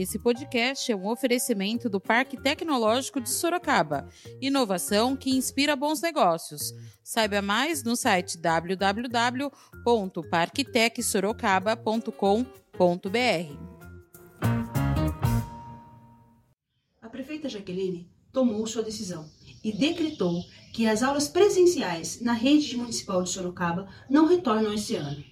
Esse podcast é um oferecimento do Parque Tecnológico de Sorocaba. Inovação que inspira bons negócios. Saiba mais no site www.parktecsorocaba.com.br. A prefeita Jaqueline tomou sua decisão e decretou que as aulas presenciais na rede municipal de Sorocaba não retornam esse ano.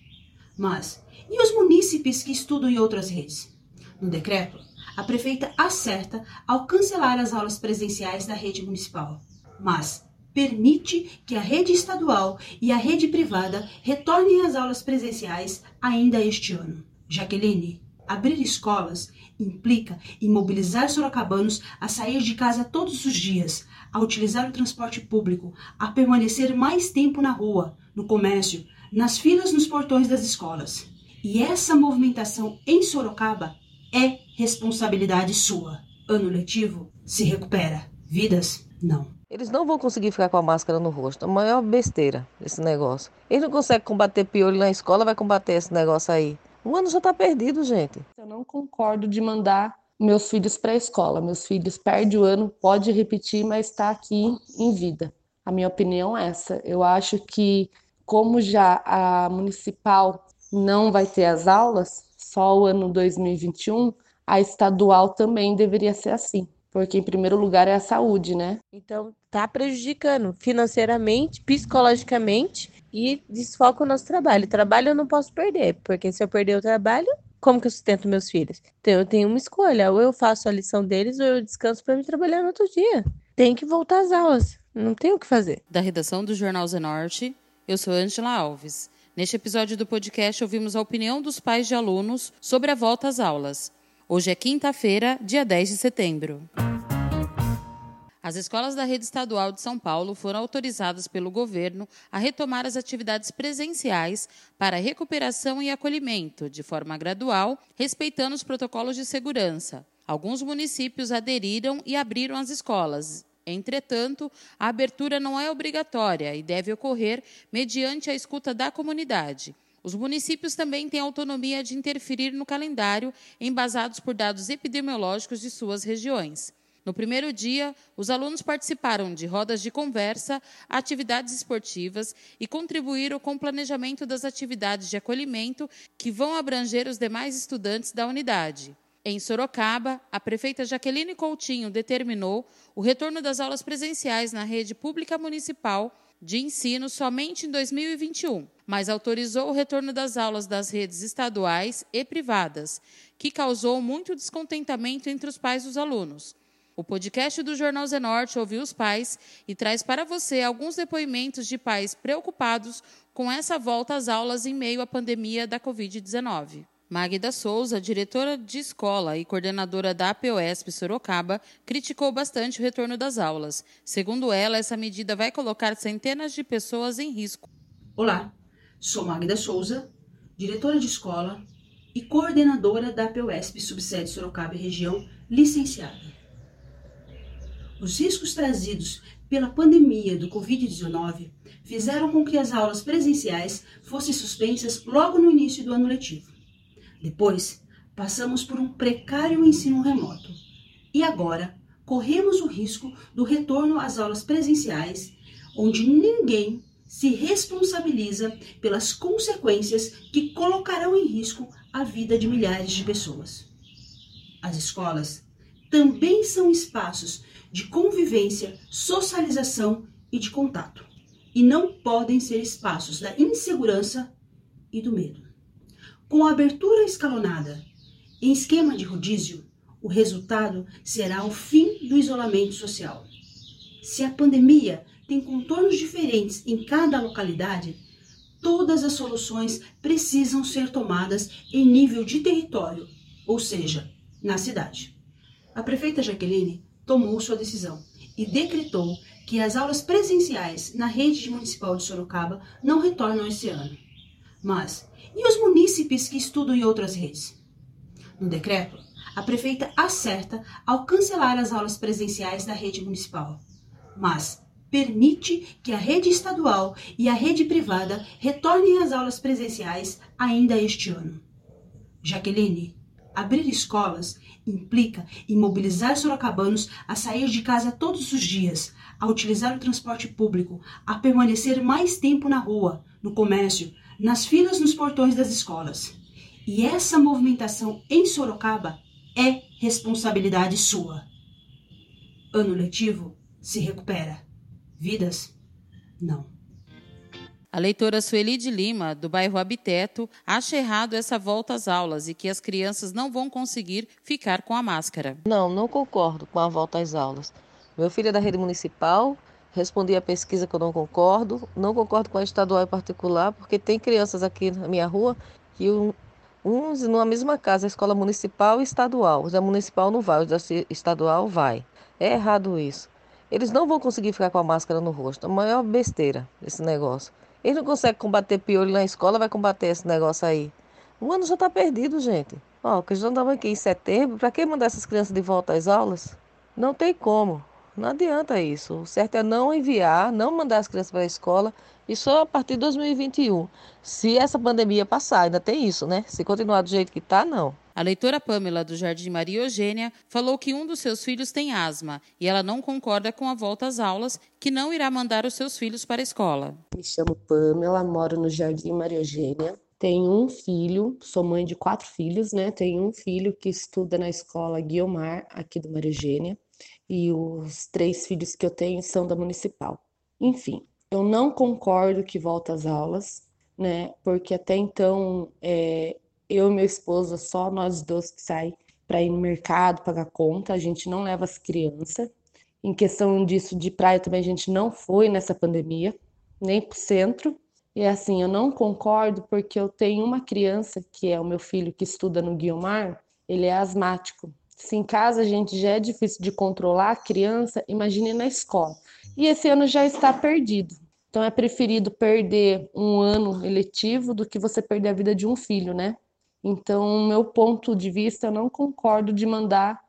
Mas e os munícipes que estudam em outras redes? No decreto, a prefeita acerta ao cancelar as aulas presenciais da rede municipal, mas permite que a rede estadual e a rede privada retornem às aulas presenciais ainda este ano. Jaqueline, abrir escolas implica imobilizar sorocabanos a sair de casa todos os dias, a utilizar o transporte público, a permanecer mais tempo na rua, no comércio, nas filas nos portões das escolas. E essa movimentação em Sorocaba é responsabilidade sua. Ano letivo se recupera, vidas não. Eles não vão conseguir ficar com a máscara no rosto. A maior besteira esse negócio. Eles não conseguem combater piolho na escola, vai combater esse negócio aí. O ano já está perdido, gente. Eu não concordo de mandar meus filhos para a escola. Meus filhos perdem o ano, pode repetir, mas está aqui em vida. A minha opinião é essa. Eu acho que, como já a municipal não vai ter as aulas, só o ano 2021, a estadual também deveria ser assim. Porque, em primeiro lugar, é a saúde, né? Então, tá prejudicando financeiramente, psicologicamente e desfoca o nosso trabalho. O trabalho eu não posso perder, porque se eu perder o trabalho, como que eu sustento meus filhos? Então eu tenho uma escolha, ou eu faço a lição deles ou eu descanso para me trabalhar no outro dia. Tem que voltar às aulas, não tem o que fazer. Da redação do Jornal Zenorte, eu sou Angela Alves. Neste episódio do podcast ouvimos a opinião dos pais de alunos sobre a volta às aulas. Hoje é quinta-feira, dia 10 de setembro. As escolas da rede estadual de São Paulo foram autorizadas pelo governo a retomar as atividades presenciais para recuperação e acolhimento, de forma gradual, respeitando os protocolos de segurança. Alguns municípios aderiram e abriram as escolas. Entretanto, a abertura não é obrigatória e deve ocorrer mediante a escuta da comunidade. Os municípios também têm autonomia de interferir no calendário, embasados por dados epidemiológicos de suas regiões. No primeiro dia, os alunos participaram de rodas de conversa, atividades esportivas e contribuíram com o planejamento das atividades de acolhimento que vão abranger os demais estudantes da unidade. Em Sorocaba, a prefeita Jaqueline Coutinho determinou o retorno das aulas presenciais na rede pública municipal de ensino somente em 2021, mas autorizou o retorno das aulas das redes estaduais e privadas, que causou muito descontentamento entre os pais dos alunos. O podcast do Jornal Zenorte ouviu os pais e traz para você alguns depoimentos de pais preocupados com essa volta às aulas em meio à pandemia da Covid-19. Magda Souza, diretora de escola e coordenadora da APOESP Sorocaba, criticou bastante o retorno das aulas. Segundo ela, essa medida vai colocar centenas de pessoas em risco. Olá, sou Magda Souza, diretora de escola e coordenadora da APOESP Subsede Sorocaba e Região, licenciada. Os riscos trazidos pela pandemia do Covid-19 fizeram com que as aulas presenciais fossem suspensas logo no início do ano letivo. Depois, passamos por um precário ensino remoto. E agora, corremos o risco do retorno às aulas presenciais, onde ninguém se responsabiliza pelas consequências que colocarão em risco a vida de milhares de pessoas. As escolas também são espaços de convivência, socialização e de contato, e não podem ser espaços da insegurança e do medo. Com a abertura escalonada em esquema de rodízio, o resultado será o fim do isolamento social. Se a pandemia tem contornos diferentes em cada localidade, todas as soluções precisam ser tomadas em nível de território, ou seja, na cidade. A prefeita Jaqueline tomou sua decisão e decretou que as aulas presenciais na rede municipal de Sorocaba não retornam esse ano. Mas e os munícipes que estudam em outras redes? No decreto, a prefeita acerta ao cancelar as aulas presenciais da rede municipal, mas permite que a rede estadual e a rede privada retornem às aulas presenciais ainda este ano. Jaqueline, Abrir escolas implica imobilizar sorocabanos a sair de casa todos os dias, a utilizar o transporte público, a permanecer mais tempo na rua, no comércio, nas filas nos portões das escolas. E essa movimentação em Sorocaba é responsabilidade sua. Ano letivo se recupera. Vidas, não. A leitora Sueli de Lima, do bairro Habiteto, acha errado essa volta às aulas e que as crianças não vão conseguir ficar com a máscara. Não, não concordo com a volta às aulas. Meu filho é da rede municipal, respondi a pesquisa que eu não concordo, não concordo com a estadual e particular, porque tem crianças aqui na minha rua que um, uns numa mesma casa, escola municipal e estadual. Os da municipal não vai, os da estadual vai. É errado isso. Eles não vão conseguir ficar com a máscara no rosto. A maior besteira esse negócio. Eles não conseguem combater piolho na escola, vai combater esse negócio aí. O ano já está perdido, gente. Ó, que já estamos aqui em setembro, para que mandar essas crianças de volta às aulas? Não tem como. Não adianta isso. O certo é não enviar, não mandar as crianças para a escola e só a partir de 2021. Se essa pandemia passar, ainda tem isso, né? Se continuar do jeito que está, não. A leitora Pamela do Jardim Maria Eugênia falou que um dos seus filhos tem asma e ela não concorda com a volta às aulas, que não irá mandar os seus filhos para a escola. Me chamo Pamela, moro no Jardim Maria Eugênia. Tenho um filho, sou mãe de quatro filhos, né? Tenho um filho que estuda na escola Guiomar, aqui do Maria Eugênia, e os três filhos que eu tenho são da municipal. Enfim, eu não concordo que volta às aulas, né? Porque até então é, eu e meu esposo, só nós dois que saem para ir no mercado, pagar conta, a gente não leva as crianças. Em questão disso de praia também a gente não foi nessa pandemia, nem para o centro. E assim, eu não concordo porque eu tenho uma criança, que é o meu filho que estuda no Guiomar, ele é asmático. Se em casa a gente já é difícil de controlar a criança, imagine na escola. E esse ano já está perdido. Então é preferido perder um ano eletivo do que você perder a vida de um filho, né? Então, meu ponto de vista, eu não concordo de mandar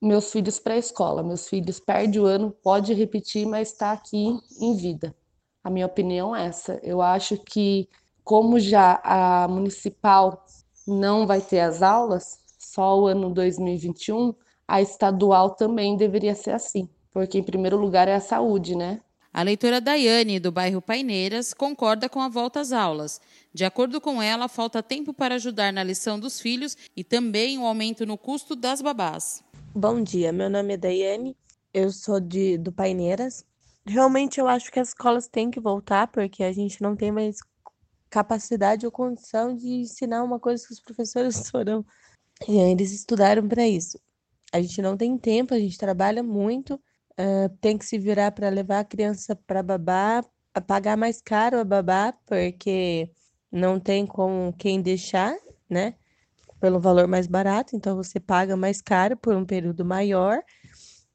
meus filhos para a escola. Meus filhos perdem o ano, pode repetir, mas está aqui em vida. A minha opinião é essa. Eu acho que, como já a municipal não vai ter as aulas, só o ano 2021, a estadual também deveria ser assim, porque em primeiro lugar é a saúde, né? A leitora Daiane, do bairro Paineiras, concorda com a volta às aulas. De acordo com ela, falta tempo para ajudar na lição dos filhos e também o aumento no custo das babás. Bom dia, meu nome é Daiane, eu sou de, do Paineiras. Realmente eu acho que as escolas têm que voltar, porque a gente não tem mais capacidade ou condição de ensinar uma coisa que os professores foram. Eles estudaram para isso. A gente não tem tempo, a gente trabalha muito Uh, tem que se virar para levar a criança para babá, a pagar mais caro a babá, porque não tem com quem deixar, né? Pelo valor mais barato, então você paga mais caro por um período maior.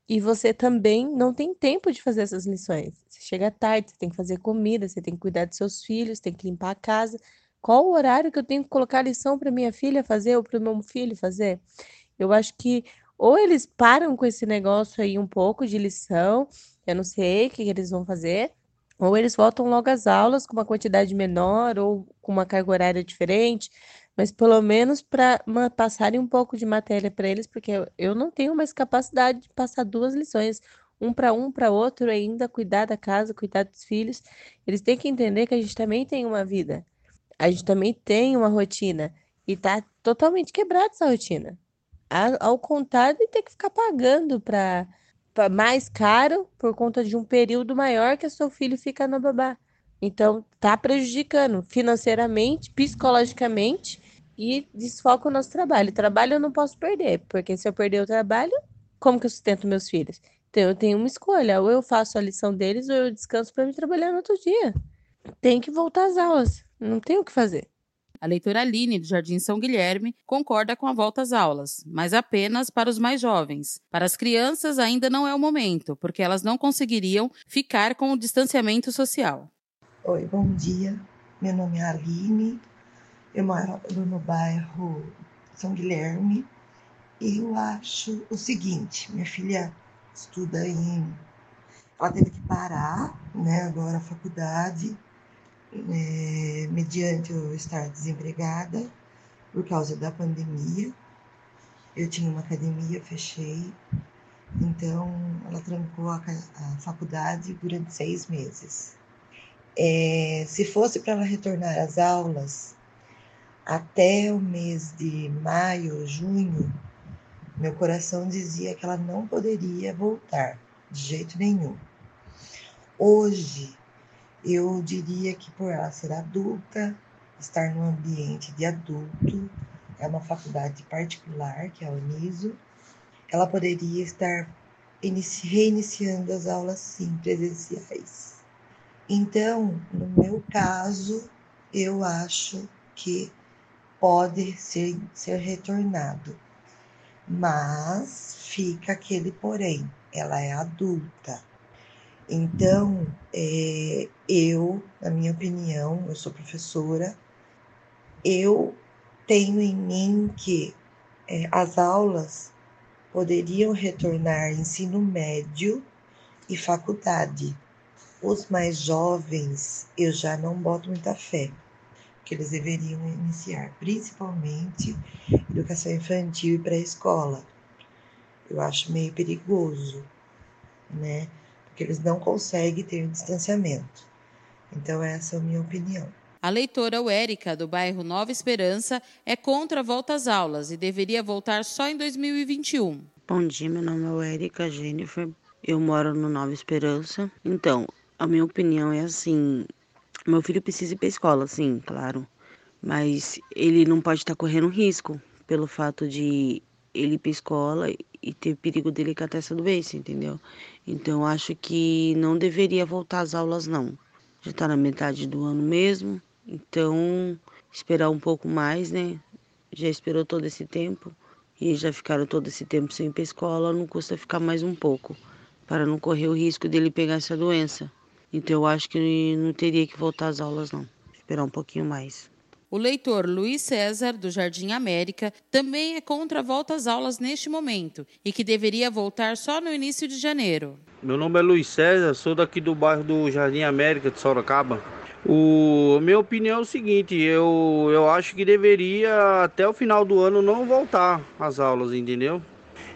E você também não tem tempo de fazer essas lições. Você chega tarde, você tem que fazer comida, você tem que cuidar dos seus filhos, tem que limpar a casa. Qual o horário que eu tenho que colocar a lição para minha filha fazer ou para o meu filho fazer? Eu acho que ou eles param com esse negócio aí um pouco de lição, eu não sei o que, eles vão fazer, ou eles voltam logo às aulas com uma quantidade menor ou com uma carga horária diferente, mas pelo menos para passarem um pouco de matéria para eles, porque eu não tenho mais capacidade de passar duas lições, um para um, para outro, ainda cuidar da casa, cuidar dos filhos. Eles têm que entender que a gente também tem uma vida, a gente também tem uma rotina e tá totalmente quebrada essa rotina ao contrário de ter que ficar pagando para mais caro por conta de um período maior que o seu filho fica na babá. Então, tá prejudicando financeiramente, psicologicamente e desfoca o nosso trabalho. Trabalho eu não posso perder, porque se eu perder o trabalho, como que eu sustento meus filhos? Então, eu tenho uma escolha: ou eu faço a lição deles, ou eu descanso para me trabalhar no outro dia. Tem que voltar às aulas, não tem o que fazer. A leitora Aline, do Jardim São Guilherme, concorda com a volta às aulas, mas apenas para os mais jovens. Para as crianças, ainda não é o momento, porque elas não conseguiriam ficar com o distanciamento social. Oi, bom dia. Meu nome é Aline, eu moro no bairro São Guilherme. Eu acho o seguinte: minha filha estuda em. Ela teve que parar, né, agora a faculdade é, mediante eu estar desempregada por causa da pandemia. Eu tinha uma academia, fechei. Então, ela trancou a, a faculdade durante seis meses. É, se fosse para ela retornar às aulas até o mês de maio, junho, meu coração dizia que ela não poderia voltar de jeito nenhum. Hoje, eu diria que por ela ser adulta, estar num ambiente de adulto, é uma faculdade particular, que é a Uniso, ela poderia estar reiniciando as aulas sim presenciais. Então, no meu caso, eu acho que pode ser, ser retornado. Mas fica aquele porém, ela é adulta. Então, é, eu, na minha opinião, eu sou professora, eu tenho em mim que é, as aulas poderiam retornar ensino médio e faculdade. Os mais jovens, eu já não boto muita fé, que eles deveriam iniciar, principalmente educação infantil e pré-escola. Eu acho meio perigoso, né? Porque eles não conseguem ter distanciamento. Então, essa é a minha opinião. A leitora Érica, do bairro Nova Esperança, é contra a volta às aulas e deveria voltar só em 2021. Bom dia, meu nome é Érica Jennifer, eu moro no Nova Esperança. Então, a minha opinião é assim: meu filho precisa ir para a escola, sim, claro, mas ele não pode estar correndo risco pelo fato de ele ir para a escola e ter perigo dele catar essa doença, entendeu? Então, acho que não deveria voltar às aulas, não. Já está na metade do ano mesmo. Então, esperar um pouco mais, né? Já esperou todo esse tempo e já ficaram todo esse tempo sem ir para escola, não custa ficar mais um pouco, para não correr o risco dele pegar essa doença. Então, eu acho que não teria que voltar às aulas, não. Esperar um pouquinho mais. O leitor Luiz César, do Jardim América, também é contra a volta às aulas neste momento e que deveria voltar só no início de janeiro. Meu nome é Luiz César, sou daqui do bairro do Jardim América de Sorocaba. O minha opinião é o seguinte, eu, eu acho que deveria até o final do ano não voltar às aulas, entendeu?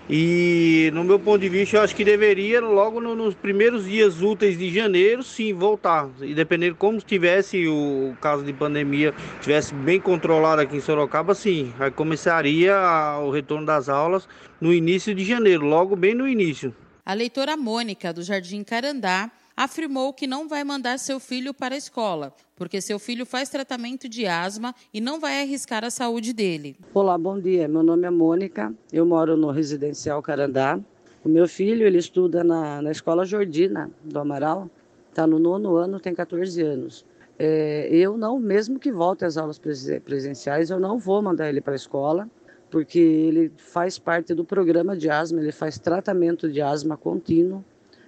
E no meu ponto de vista, eu acho que deveria logo no, nos primeiros dias úteis de janeiro, sim, voltar. E dependendo como estivesse o caso de pandemia, tivesse bem controlado aqui em Sorocaba, sim, aí começaria o retorno das aulas no início de janeiro, logo bem no início. A leitora Mônica do Jardim Carandá afirmou que não vai mandar seu filho para a escola, porque seu filho faz tratamento de asma e não vai arriscar a saúde dele. Olá, bom dia. Meu nome é Mônica, eu moro no residencial Carandá. O meu filho ele estuda na, na escola Jordina do Amaral, está no nono ano, tem 14 anos. É, eu não, mesmo que volte às aulas presenciais, eu não vou mandar ele para a escola, porque ele faz parte do programa de asma, ele faz tratamento de asma contínuo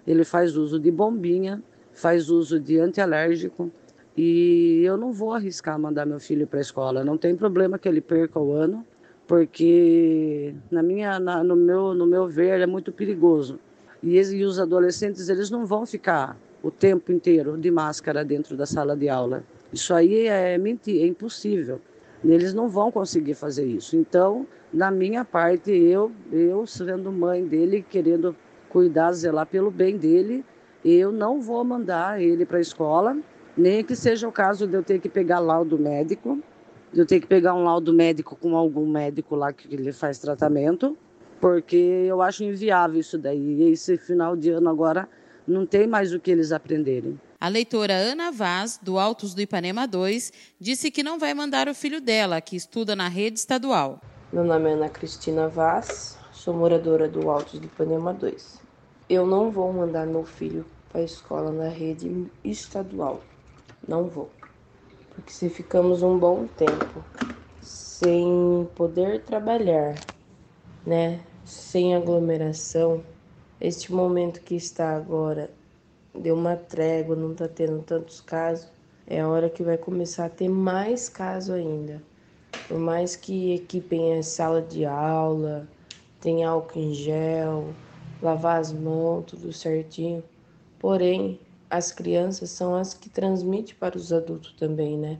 ele faz uso de bombinha, faz uso de antialérgico e eu não vou arriscar mandar meu filho para a escola. Não tem problema que ele perca o ano, porque na minha, na, no meu, no meu ver é muito perigoso. E, e os adolescentes eles não vão ficar o tempo inteiro de máscara dentro da sala de aula. Isso aí é mentira, é impossível. Eles não vão conseguir fazer isso. Então, na minha parte, eu, eu sendo mãe dele, querendo cuidar, zelar pelo bem dele. Eu não vou mandar ele para a escola, nem que seja o caso de eu ter que pegar laudo médico, de eu ter que pegar um laudo médico com algum médico lá que ele faz tratamento, porque eu acho inviável isso daí. E esse final de ano agora não tem mais o que eles aprenderem. A leitora Ana Vaz, do Altos do Ipanema 2, disse que não vai mandar o filho dela, que estuda na rede estadual. Meu nome é Ana Cristina Vaz, sou moradora do Altos do Ipanema 2. Eu não vou mandar meu filho para a escola na rede estadual. Não vou. Porque se ficamos um bom tempo sem poder trabalhar, né? Sem aglomeração, este momento que está agora deu uma trégua, não está tendo tantos casos, é a hora que vai começar a ter mais casos ainda. Por mais que equipem a sala de aula, tem álcool em gel, lavar as mãos, tudo certinho. Porém, as crianças são as que transmitem para os adultos também, né?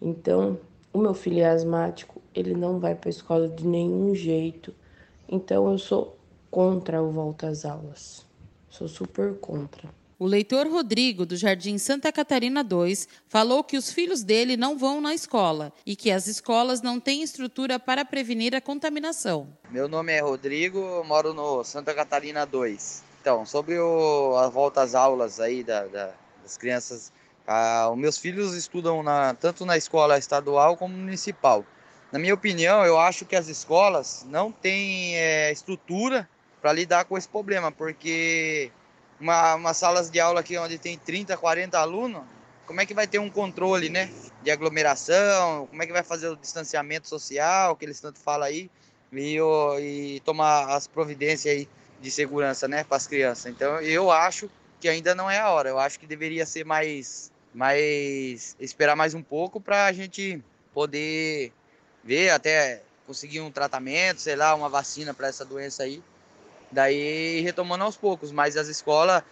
Então, o meu filho é asmático, ele não vai para a escola de nenhum jeito. Então eu sou contra o volta às aulas. Sou super contra. O leitor Rodrigo, do Jardim Santa Catarina 2, falou que os filhos dele não vão na escola e que as escolas não têm estrutura para prevenir a contaminação. Meu nome é Rodrigo, moro no Santa Catarina 2. Então, sobre o, a volta às aulas aí da, da, das crianças, ah, os meus filhos estudam na, tanto na escola estadual como municipal. Na minha opinião, eu acho que as escolas não têm é, estrutura para lidar com esse problema, porque uma, salas de aula aqui onde tem 30, 40 alunos, como é que vai ter um controle, né? De aglomeração, como é que vai fazer o distanciamento social, que eles tanto falam aí, e, e tomar as providências aí de segurança, né, para as crianças. Então, eu acho que ainda não é a hora. Eu acho que deveria ser mais, mais esperar mais um pouco para a gente poder ver até conseguir um tratamento, sei lá, uma vacina para essa doença aí Daí retomando aos poucos, mas as escolas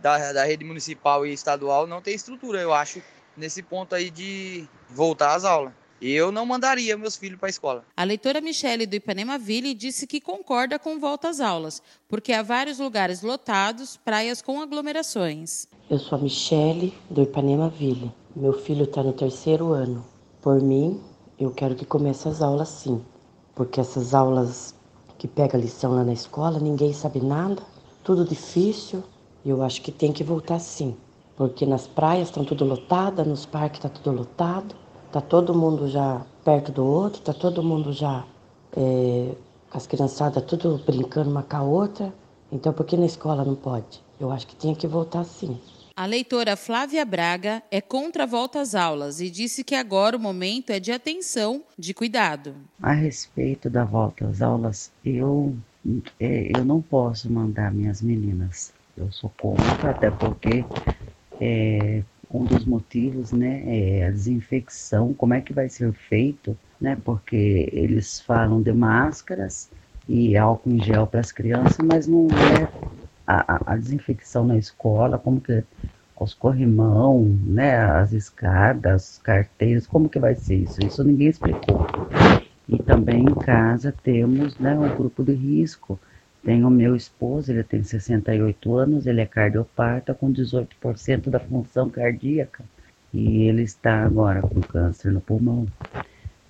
da, da rede municipal e estadual não tem estrutura, eu acho, nesse ponto aí de voltar às aulas. Eu não mandaria meus filhos para a escola. A leitora Michele do Ipanema Ville disse que concorda com volta às aulas, porque há vários lugares lotados, praias com aglomerações. Eu sou a Michele do Ipanema Ville. Meu filho está no terceiro ano. Por mim, eu quero que comece as aulas sim, porque essas aulas que pega lição lá na escola, ninguém sabe nada, tudo difícil. Eu acho que tem que voltar sim, porque nas praias estão tudo lotado, nos parques está tudo lotado, tá todo mundo já perto do outro, tá todo mundo já é, as criançadas tudo brincando uma com a outra. Então por que na escola não pode? Eu acho que tinha que voltar sim. A leitora Flávia Braga é contra a volta às aulas e disse que agora o momento é de atenção, de cuidado. A respeito da volta às aulas, eu, é, eu não posso mandar minhas meninas. Eu sou contra, até porque é, um dos motivos né, é a desinfecção, como é que vai ser feito, né? Porque eles falam de máscaras e álcool em gel para as crianças, mas não é a, a, desinfecção na escola, como que os corrimão, né, as escadas, os carteiros, como que vai ser isso? Isso ninguém explicou. E também em casa temos, né, um grupo de risco. Tem o meu esposo, ele tem 68 anos, ele é cardiopata com 18% da função cardíaca e ele está agora com câncer no pulmão.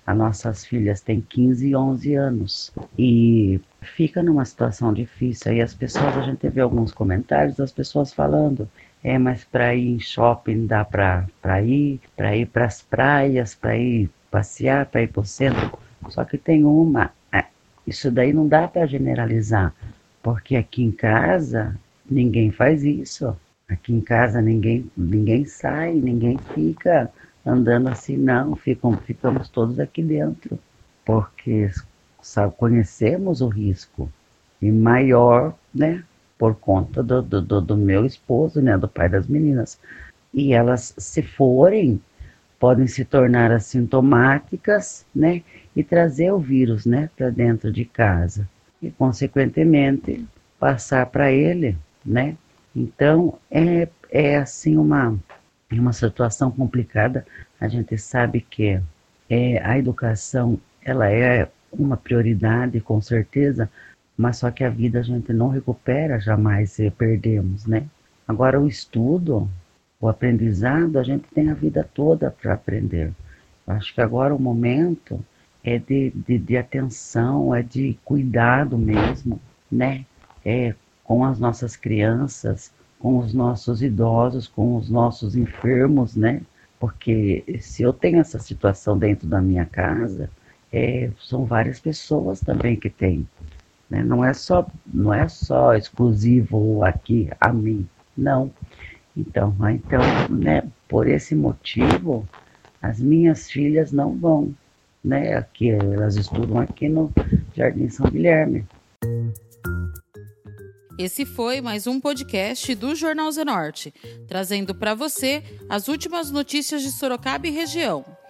As nossas filhas têm 15 e 11 anos e fica numa situação difícil. Aí as pessoas, a gente vê alguns comentários das pessoas falando, é, mas para ir em shopping dá para ir, para ir para as praias, para ir passear, para ir para o centro. Só que tem uma, é, isso daí não dá para generalizar, porque aqui em casa ninguém faz isso. Aqui em casa ninguém, ninguém sai, ninguém fica andando assim, não, ficam, ficamos todos aqui dentro, porque sabe, conhecemos o risco e maior, né, por conta do, do, do meu esposo, né, do pai das meninas. E elas, se forem, podem se tornar assintomáticas, né, e trazer o vírus, né, para dentro de casa e, consequentemente, passar para ele, né. Então, é, é assim uma em uma situação complicada, a gente sabe que é, a educação ela é uma prioridade, com certeza, mas só que a vida a gente não recupera jamais se perdemos, né? Agora, o estudo, o aprendizado, a gente tem a vida toda para aprender. Acho que agora o momento é de, de, de atenção, é de cuidado mesmo, né? É com as nossas crianças, com os nossos idosos, com os nossos enfermos, né? Porque se eu tenho essa situação dentro da minha casa, é, são várias pessoas também que têm. Né? Não é só não é só exclusivo aqui a mim, não. Então, então, né? Por esse motivo, as minhas filhas não vão, né? Aqui elas estudam aqui no Jardim São Guilherme. Esse foi mais um podcast do Jornal Zenorte, trazendo para você as últimas notícias de Sorocaba e região.